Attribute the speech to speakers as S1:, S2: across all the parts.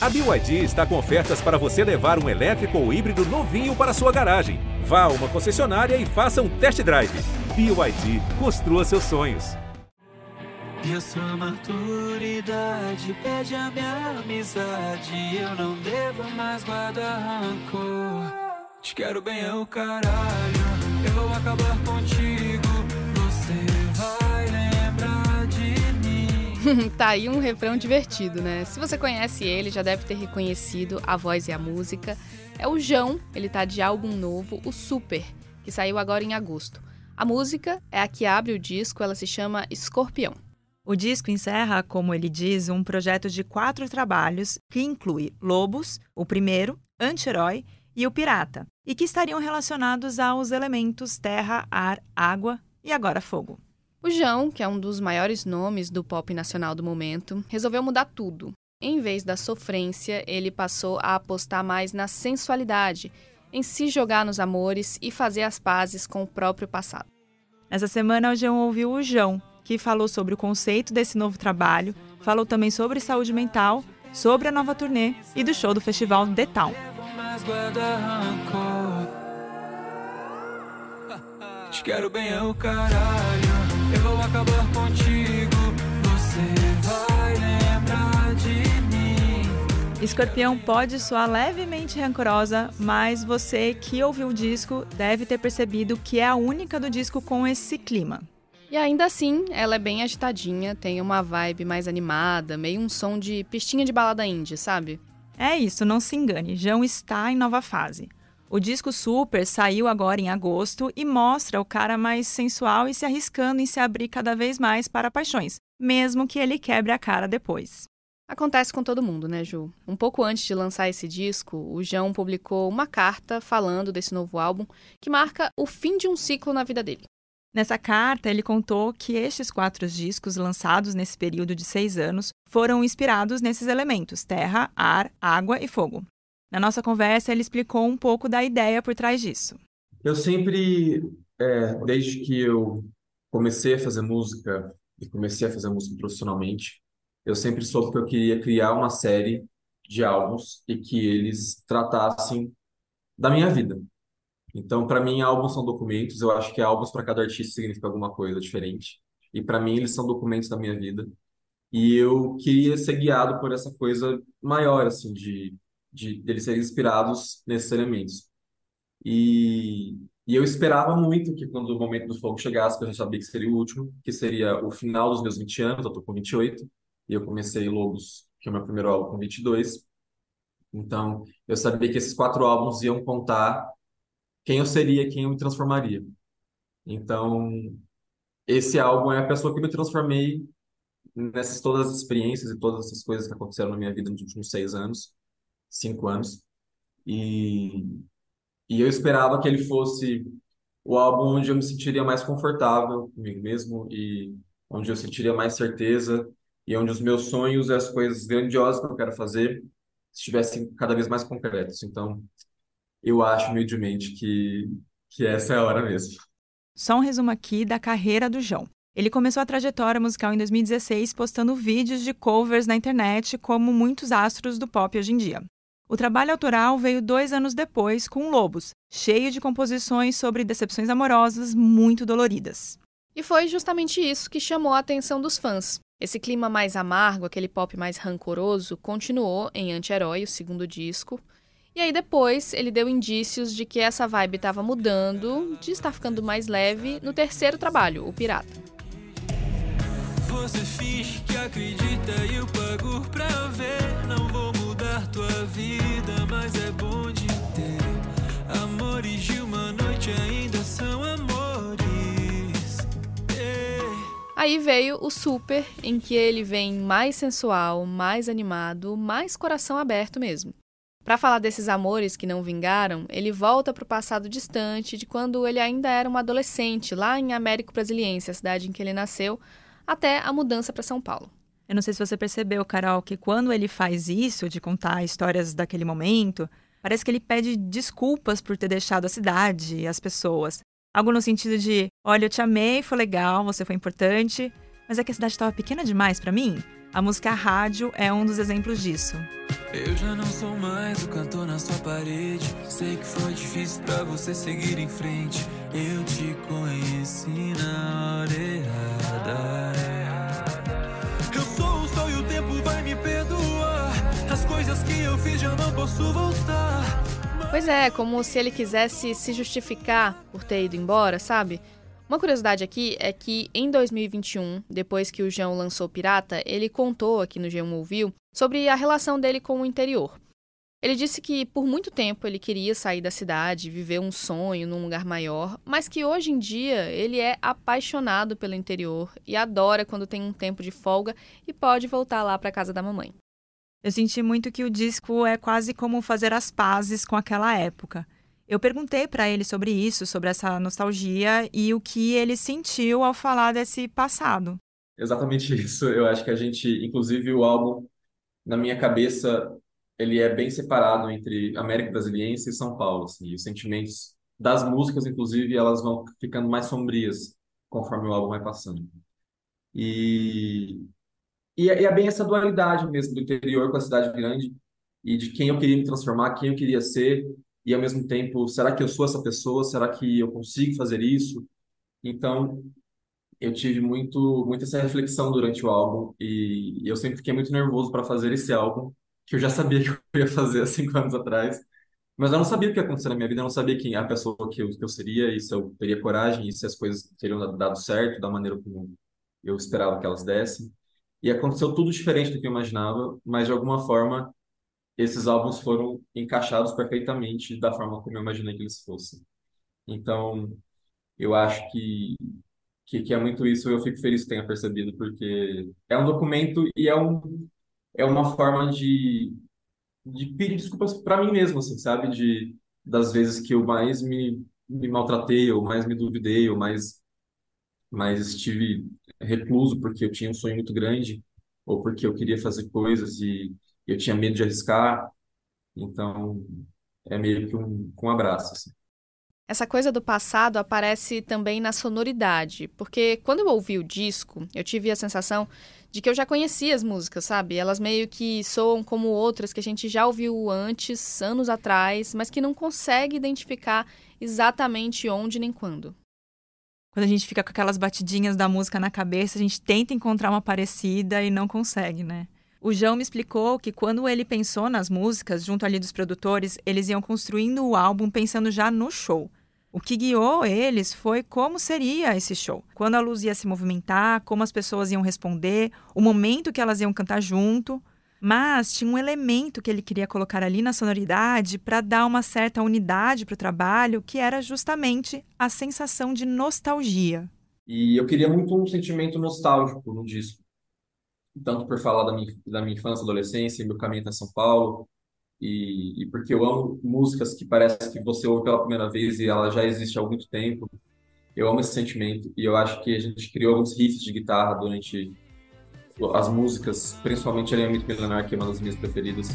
S1: A BYD está com ofertas para você levar um elétrico ou híbrido novinho para sua garagem. Vá a uma concessionária e faça um test drive. BYD, construa seus sonhos.
S2: E a sua maturidade pede a minha amizade. Eu não devo mais guardar rancor. Te quero bem, é o caralho. Eu vou acabar contigo.
S3: tá aí um refrão divertido, né? Se você conhece ele, já deve ter reconhecido a voz e a música. É o João, ele tá de álbum novo, o Super, que saiu agora em agosto. A música é a que abre o disco, ela se chama Escorpião.
S4: O disco encerra, como ele diz, um projeto de quatro trabalhos que inclui Lobos, o primeiro, Anti-Herói e o Pirata, e que estariam relacionados aos elementos terra, ar, água e agora fogo.
S3: O João, que é um dos maiores nomes do pop nacional do momento, resolveu mudar tudo. Em vez da sofrência, ele passou a apostar mais na sensualidade, em se jogar nos amores e fazer as pazes com o próprio passado.
S4: Nessa semana, o João ouviu o João, que falou sobre o conceito desse novo trabalho, falou também sobre saúde mental, sobre a nova turnê e do show do festival The Town.
S2: Te quero bem, é o caralho. Eu vou acabar contigo. Você vai lembrar de mim.
S4: Escorpião pode soar levemente rancorosa, mas você que ouviu o disco deve ter percebido que é a única do disco com esse clima.
S3: E ainda assim, ela é bem agitadinha, tem uma vibe mais animada, meio um som de pistinha de balada indie, sabe?
S4: É isso, não se engane, João está em nova fase. O disco Super saiu agora em agosto e mostra o cara mais sensual e se arriscando em se abrir cada vez mais para paixões, mesmo que ele quebre a cara depois.
S3: Acontece com todo mundo, né, Ju? Um pouco antes de lançar esse disco, o João publicou uma carta falando desse novo álbum que marca o fim de um ciclo na vida dele.
S4: Nessa carta, ele contou que estes quatro discos lançados nesse período de seis anos foram inspirados nesses elementos: terra, ar, água e fogo. Na nossa conversa, ele explicou um pouco da ideia por trás disso.
S5: Eu sempre, é, desde que eu comecei a fazer música e comecei a fazer música profissionalmente, eu sempre soube que eu queria criar uma série de álbuns e que eles tratassem da minha vida, então, para mim, álbuns são documentos. Eu acho que álbuns para cada artista significa alguma coisa diferente. E para mim, eles são documentos da minha vida. E eu queria ser guiado por essa coisa maior, assim, de, de deles serem inspirados nesses elementos. E, e eu esperava muito que quando o momento do fogo chegasse, que eu já sabia que seria o último, que seria o final dos meus 20 anos, eu tô com 28, e eu comecei Lobos, que é o meu primeiro álbum, com 22. Então, eu sabia que esses quatro álbuns iam contar quem eu seria, quem eu me transformaria. Então, esse álbum é a pessoa que me transformei nessas todas as experiências e todas essas coisas que aconteceram na minha vida nos últimos seis anos, cinco anos. E, e eu esperava que ele fosse o álbum onde eu me sentiria mais confortável comigo mesmo e onde eu sentiria mais certeza e onde os meus sonhos e as coisas grandiosas que eu quero fazer estivessem cada vez mais concretos. Então, eu acho humildemente que, que essa é a hora mesmo.
S4: Só um resumo aqui da carreira do João. Ele começou a trajetória musical em 2016 postando vídeos de covers na internet, como muitos astros do pop hoje em dia. O trabalho autoral veio dois anos depois com Lobos, cheio de composições sobre decepções amorosas muito doloridas.
S3: E foi justamente isso que chamou a atenção dos fãs. Esse clima mais amargo, aquele pop mais rancoroso, continuou em Anti-Herói, o segundo disco, e aí depois ele deu indícios de que essa vibe estava mudando, de estar ficando mais leve no terceiro trabalho, o Pirata.
S2: Você finge que acredita e eu pago pra ver. Não vou tua vida, mas é bom de ter. Amores de uma noite ainda são amores.
S3: Aí veio o Super, em que ele vem mais sensual, mais animado, mais coração aberto mesmo. Para falar desses amores que não vingaram, ele volta para o passado distante de quando ele ainda era um adolescente, lá em Américo Brasiliense, a cidade em que ele nasceu, até a mudança para São Paulo.
S4: Eu não sei se você percebeu, Carol, que quando ele faz isso, de contar histórias daquele momento, parece que ele pede desculpas por ter deixado a cidade e as pessoas. Algo no sentido de: olha, eu te amei, foi legal, você foi importante, mas é que a cidade estava pequena demais para mim. A música Rádio é um dos exemplos disso.
S2: Eu já não sou mais o cantor na sua parede. Sei que foi difícil para você seguir em frente. Eu te conheci na hora errada. Me perdoar. As coisas que eu fiz já não posso voltar.
S3: Pois é, como se ele quisesse se justificar por ter ido embora, sabe? Uma curiosidade aqui é que em 2021, depois que o João lançou Pirata, ele contou aqui no G1 Ouviu sobre a relação dele com o interior. Ele disse que por muito tempo ele queria sair da cidade, viver um sonho num lugar maior, mas que hoje em dia ele é apaixonado pelo interior e adora quando tem um tempo de folga e pode voltar lá para casa da mamãe.
S4: Eu senti muito que o disco é quase como fazer as pazes com aquela época. Eu perguntei para ele sobre isso, sobre essa nostalgia e o que ele sentiu ao falar desse passado.
S5: Exatamente isso. Eu acho que a gente, inclusive o álbum, na minha cabeça, ele é bem separado entre América Brasiliense e São Paulo. Assim, e os sentimentos das músicas, inclusive, elas vão ficando mais sombrias conforme o álbum vai passando. E, e é, e é bem essa dualidade mesmo do interior com a cidade grande e de quem eu queria me transformar, quem eu queria ser e ao mesmo tempo, será que eu sou essa pessoa? Será que eu consigo fazer isso? Então, eu tive muito, muito essa reflexão durante o álbum e eu sempre fiquei muito nervoso para fazer esse álbum, que eu já sabia que eu ia fazer há cinco anos atrás, mas eu não sabia o que ia acontecer na minha vida, eu não sabia quem a pessoa que eu, que eu seria, e se eu teria coragem, e se as coisas teriam dado certo da maneira como eu esperava que elas dessem. E aconteceu tudo diferente do que eu imaginava, mas de alguma forma esses álbuns foram encaixados perfeitamente da forma como eu imaginei que eles fossem. Então, eu acho que, que, que é muito isso, eu fico feliz que tenha percebido, porque é um documento e é, um, é uma forma de, de pedir desculpas para mim mesmo, assim, sabe? De, das vezes que eu mais me, me maltratei, ou mais me duvidei, ou mais, mais estive recluso porque eu tinha um sonho muito grande, ou porque eu queria fazer coisas e eu tinha medo de arriscar, então é meio que um, um abraço. Assim.
S3: Essa coisa do passado aparece também na sonoridade, porque quando eu ouvi o disco, eu tive a sensação de que eu já conhecia as músicas, sabe? Elas meio que soam como outras que a gente já ouviu antes, anos atrás, mas que não consegue identificar exatamente onde nem quando.
S4: Quando a gente fica com aquelas batidinhas da música na cabeça, a gente tenta encontrar uma parecida e não consegue, né? O João me explicou que quando ele pensou nas músicas, junto ali dos produtores, eles iam construindo o álbum pensando já no show. O que guiou eles foi como seria esse show. Quando a luz ia se movimentar, como as pessoas iam responder, o momento que elas iam cantar junto. Mas tinha um elemento que ele queria colocar ali na sonoridade para dar uma certa unidade para o trabalho, que era justamente a sensação de nostalgia.
S5: E eu queria muito um sentimento nostálgico no disco tanto por falar da minha, da minha infância, adolescência, meu caminho até São Paulo, e, e, porque eu amo músicas que parece que você ouve pela primeira vez e ela já existe há muito tempo. Eu amo esse sentimento e eu acho que a gente criou alguns riffs de guitarra durante as músicas, principalmente a Mito Milenar, que é uma das minhas preferidas.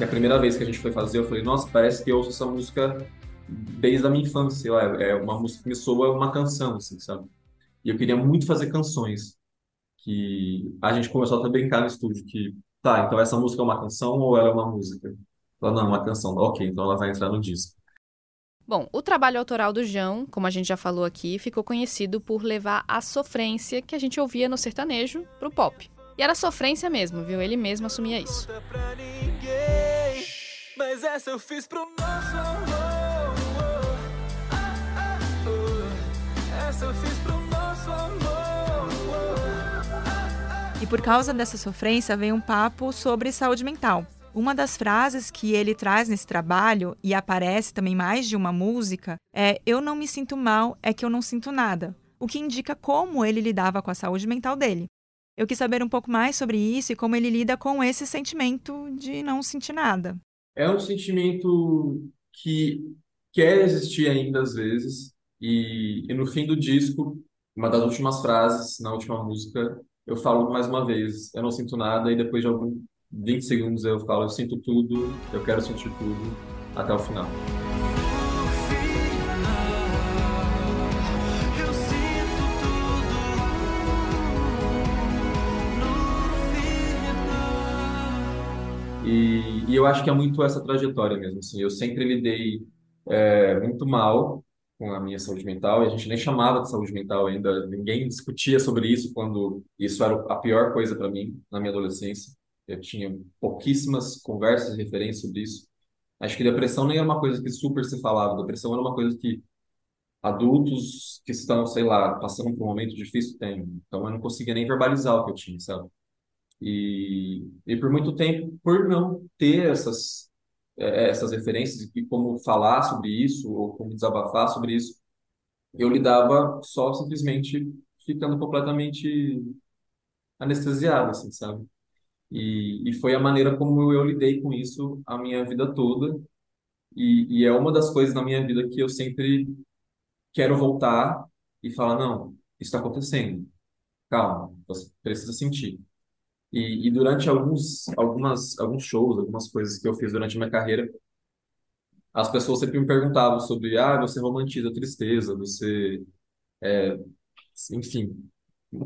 S5: Que a primeira vez que a gente foi fazer, eu falei, nossa, parece que eu ouço essa música desde a minha infância, lá, é uma música que me soa uma canção, assim, sabe? E eu queria muito fazer canções, que a gente começou a brincar no estúdio, que, tá, então essa música é uma canção ou ela é uma música? Ela, não, é uma canção, ok, então ela vai entrar no disco.
S3: Bom, o trabalho autoral do João, como a gente já falou aqui, ficou conhecido por levar a sofrência que a gente ouvia no sertanejo pro pop. E era sofrência mesmo, viu? Ele mesmo assumia isso. Mas essa eu fiz pro nosso amor.
S4: Essa eu fiz pro nosso amor. E por causa dessa sofrência vem um papo sobre saúde mental. Uma das frases que ele traz nesse trabalho e aparece também mais de uma música é: Eu não me sinto mal, é que eu não sinto nada. O que indica como ele lidava com a saúde mental dele. Eu quis saber um pouco mais sobre isso e como ele lida com esse sentimento de não sentir nada.
S5: É um sentimento que quer existir ainda às vezes, e, e no fim do disco, uma das últimas frases, na última música, eu falo mais uma vez, eu não sinto nada, e depois de alguns 20 segundos eu falo, eu sinto tudo, eu quero sentir tudo, até o final. E, e, eu acho que é muito essa trajetória mesmo. Assim, eu sempre lidei é, muito mal com a minha saúde mental, e a gente nem chamava de saúde mental ainda, ninguém discutia sobre isso quando isso era a pior coisa para mim na minha adolescência. Eu tinha pouquíssimas conversas e referências sobre isso. Acho que depressão nem era uma coisa que super se falava, depressão era uma coisa que adultos que estão, sei lá, passando por um momento difícil têm. Então eu não conseguia nem verbalizar o que eu tinha, sabe? E, e por muito tempo, por não ter essas, é, essas referências e como falar sobre isso ou como desabafar sobre isso, eu lidava só simplesmente ficando completamente anestesiado, assim, sabe? E, e foi a maneira como eu lidei com isso a minha vida toda. E, e é uma das coisas na minha vida que eu sempre quero voltar e falar, não, isso está acontecendo. Calma, você precisa sentir. E, e durante alguns, algumas, alguns shows, algumas coisas que eu fiz durante minha carreira, as pessoas sempre me perguntavam sobre, ah, você romantiza a tristeza, você, é, enfim,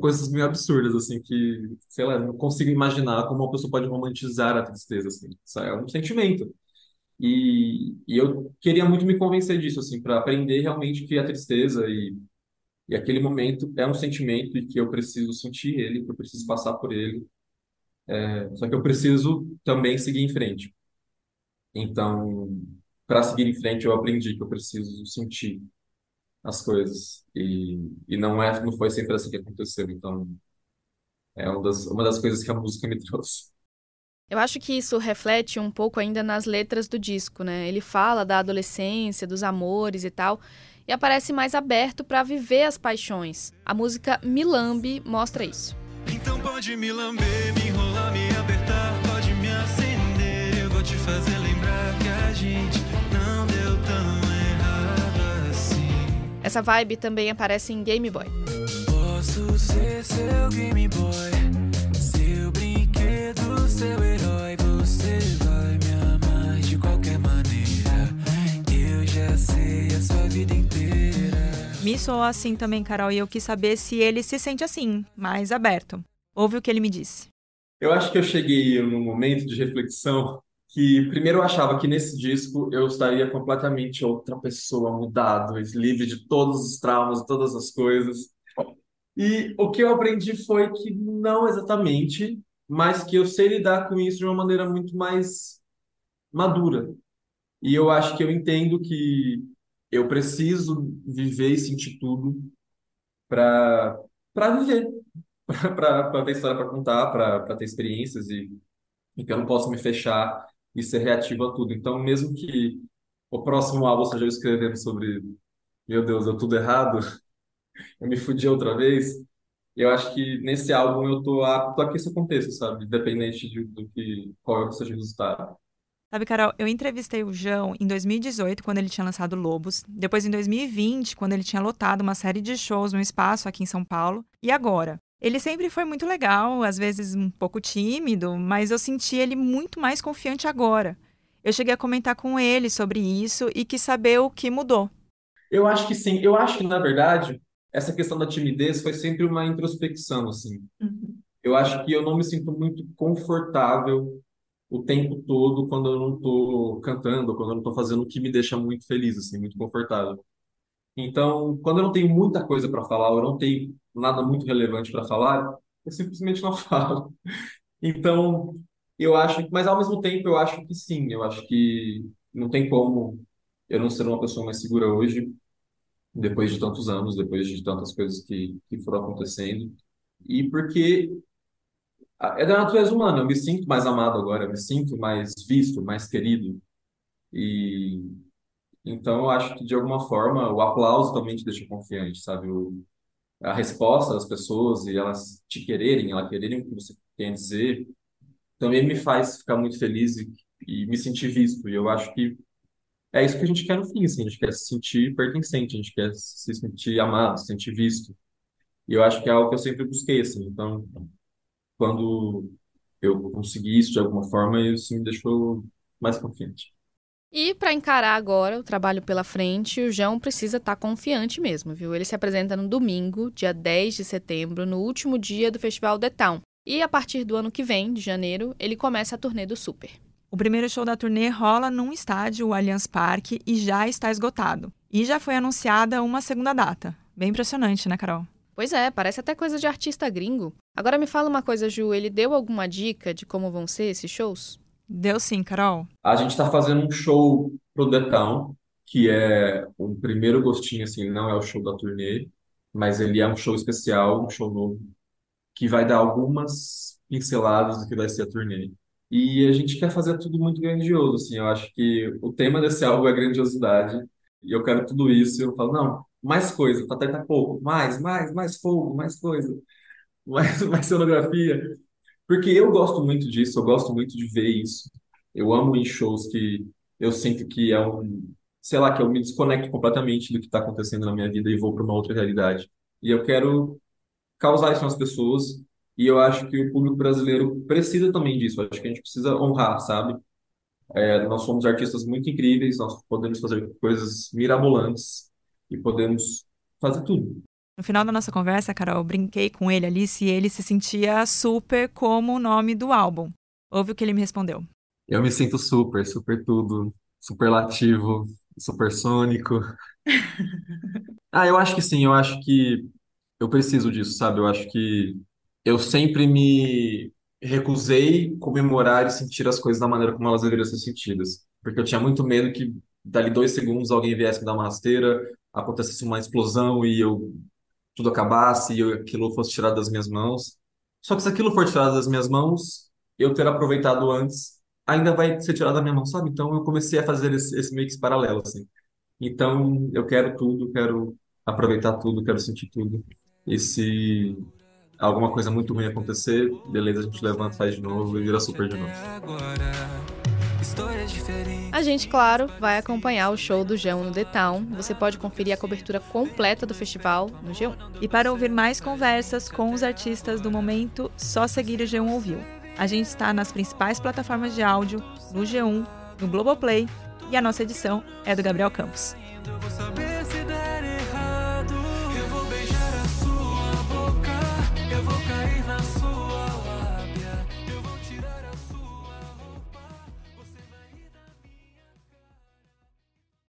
S5: coisas meio absurdas, assim, que, sei lá, não consigo imaginar como uma pessoa pode romantizar a tristeza, assim, isso é um sentimento. E, e eu queria muito me convencer disso, assim, para aprender realmente que a tristeza e, e aquele momento é um sentimento e que eu preciso sentir ele, que eu preciso passar por ele, é, só que eu preciso também seguir em frente. Então, para seguir em frente, eu aprendi que eu preciso sentir as coisas. E, e não é, não foi sempre assim que aconteceu. Então, é uma das, uma das coisas que a música me trouxe.
S3: Eu acho que isso reflete um pouco ainda nas letras do disco, né? Ele fala da adolescência, dos amores e tal, e aparece mais aberto para viver as paixões. A música Milambe mostra isso. Pode me lamber, me enrolar, me apertar, pode me acender. Eu vou te fazer lembrar que a gente não deu tão errado assim. Essa vibe também aparece em Game Boy. Posso ser seu Game Boy, seu brinquedo, seu herói. Você vai me amar de qualquer maneira. Eu já sei a sua vida inteira. Me soou assim também, Carol, e eu quis saber se ele se sente assim, mais aberto. Ouve o que ele me disse.
S5: Eu acho que eu cheguei num momento de reflexão que primeiro eu achava que nesse disco eu estaria completamente outra pessoa, mudado, livre de todos os traumas, todas as coisas. E o que eu aprendi foi que não exatamente, mas que eu sei lidar com isso de uma maneira muito mais madura. E eu acho que eu entendo que eu preciso viver e sentir tudo para para viver, para ter história para contar, para ter experiências e, e que eu não posso me fechar e ser reativo a tudo. Então, mesmo que o próximo álbum seja eu escrevendo sobre, meu Deus, deu tudo errado, eu me fudi outra vez, eu acho que nesse álbum eu tô apto a que isso aconteça, sabe? Independente de, do que, qual é seja o resultado.
S4: Sabe, Carol, eu entrevistei o João em 2018, quando ele tinha lançado Lobos, depois em 2020, quando ele tinha lotado uma série de shows no espaço aqui em São Paulo, e agora. Ele sempre foi muito legal, às vezes um pouco tímido, mas eu senti ele muito mais confiante agora. Eu cheguei a comentar com ele sobre isso e quis saber o que mudou.
S5: Eu acho que sim. Eu acho que, na verdade, essa questão da timidez foi sempre uma introspecção, assim. Uhum. Eu acho que eu não me sinto muito confortável o tempo todo quando eu não estou cantando, quando eu não estou fazendo o que me deixa muito feliz, assim, muito confortável. Então, quando eu não tenho muita coisa para falar, eu não tenho nada muito relevante para falar, eu simplesmente não falo. Então, eu acho, mas ao mesmo tempo eu acho que sim, eu acho que não tem como eu não ser uma pessoa mais segura hoje, depois de tantos anos, depois de tantas coisas que, que foram acontecendo. E porque é da natureza humana. Eu me sinto mais amado agora, eu me sinto mais visto, mais querido. E então eu acho que de alguma forma o aplauso também te deixa confiante, sabe? O, a resposta das pessoas e elas te quererem, elas quererem o que você tem a dizer, também me faz ficar muito feliz e, e me sentir visto. E eu acho que é isso que a gente quer no fim, assim, a gente quer se sentir pertencente, a gente quer se sentir amado, se sentir visto. E eu acho que é algo que eu sempre busquei, assim. Então, quando eu consegui isso de alguma forma, isso me deixou mais confiante.
S3: E para encarar agora o trabalho pela frente, o João precisa estar tá confiante mesmo, viu? Ele se apresenta no domingo, dia 10 de setembro, no último dia do Festival The Town. E a partir do ano que vem, de janeiro, ele começa a turnê do Super.
S4: O primeiro show da turnê rola num estádio, o Allianz Parque, e já está esgotado. E já foi anunciada uma segunda data. Bem impressionante, né, Carol?
S3: Pois é, parece até coisa de artista gringo. Agora me fala uma coisa, Ju, ele deu alguma dica de como vão ser esses shows?
S4: Deu sim, Carol.
S5: A gente está fazendo um show pro Town, que é um primeiro gostinho, assim, não é o show da turnê, mas ele é um show especial, um show novo, que vai dar algumas pinceladas do que vai ser a turnê. E a gente quer fazer tudo muito grandioso, assim, eu acho que o tema desse álbum é grandiosidade, e eu quero tudo isso, e eu falo, não, mais coisa, até tá pouco, mais, mais, mais fogo, mais coisa, mais, mais cenografia. Porque eu gosto muito disso, eu gosto muito de ver isso. Eu amo em shows que eu sinto que é um, sei lá, que eu me desconecto completamente do que está acontecendo na minha vida e vou para uma outra realidade. E eu quero causar isso nas pessoas, e eu acho que o público brasileiro precisa também disso. Eu acho que a gente precisa honrar, sabe? É, nós somos artistas muito incríveis, nós podemos fazer coisas mirabolantes e podemos fazer tudo.
S4: No final da nossa conversa, Carol, eu brinquei com ele ali se ele se sentia super como o nome do álbum. Ouve o que ele me respondeu.
S5: Eu me sinto super, super tudo, superlativo, supersônico. ah, eu acho que sim, eu acho que eu preciso disso, sabe? Eu acho que eu sempre me recusei comemorar e sentir as coisas da maneira como elas deveriam ser sentidas. Porque eu tinha muito medo que dali dois segundos alguém viesse me dar uma rasteira, acontecesse uma explosão e eu tudo acabasse e aquilo fosse tirado das minhas mãos. Só que se aquilo for tirado das minhas mãos, eu ter aproveitado antes, ainda vai ser tirado da minha mão, sabe? Então eu comecei a fazer esse, esse mix paralelo, assim. Então eu quero tudo, quero aproveitar tudo, quero sentir tudo. E se alguma coisa muito ruim acontecer, beleza, a gente levanta, faz de novo e vira super de novo.
S3: A gente, claro, vai acompanhar o show do G1 no The Town. Você pode conferir a cobertura completa do festival no G1.
S4: E para ouvir mais conversas com os artistas do momento, só seguir o G1 Ouviu. A gente está nas principais plataformas de áudio, no G1, no Globoplay e a nossa edição é do Gabriel Campos.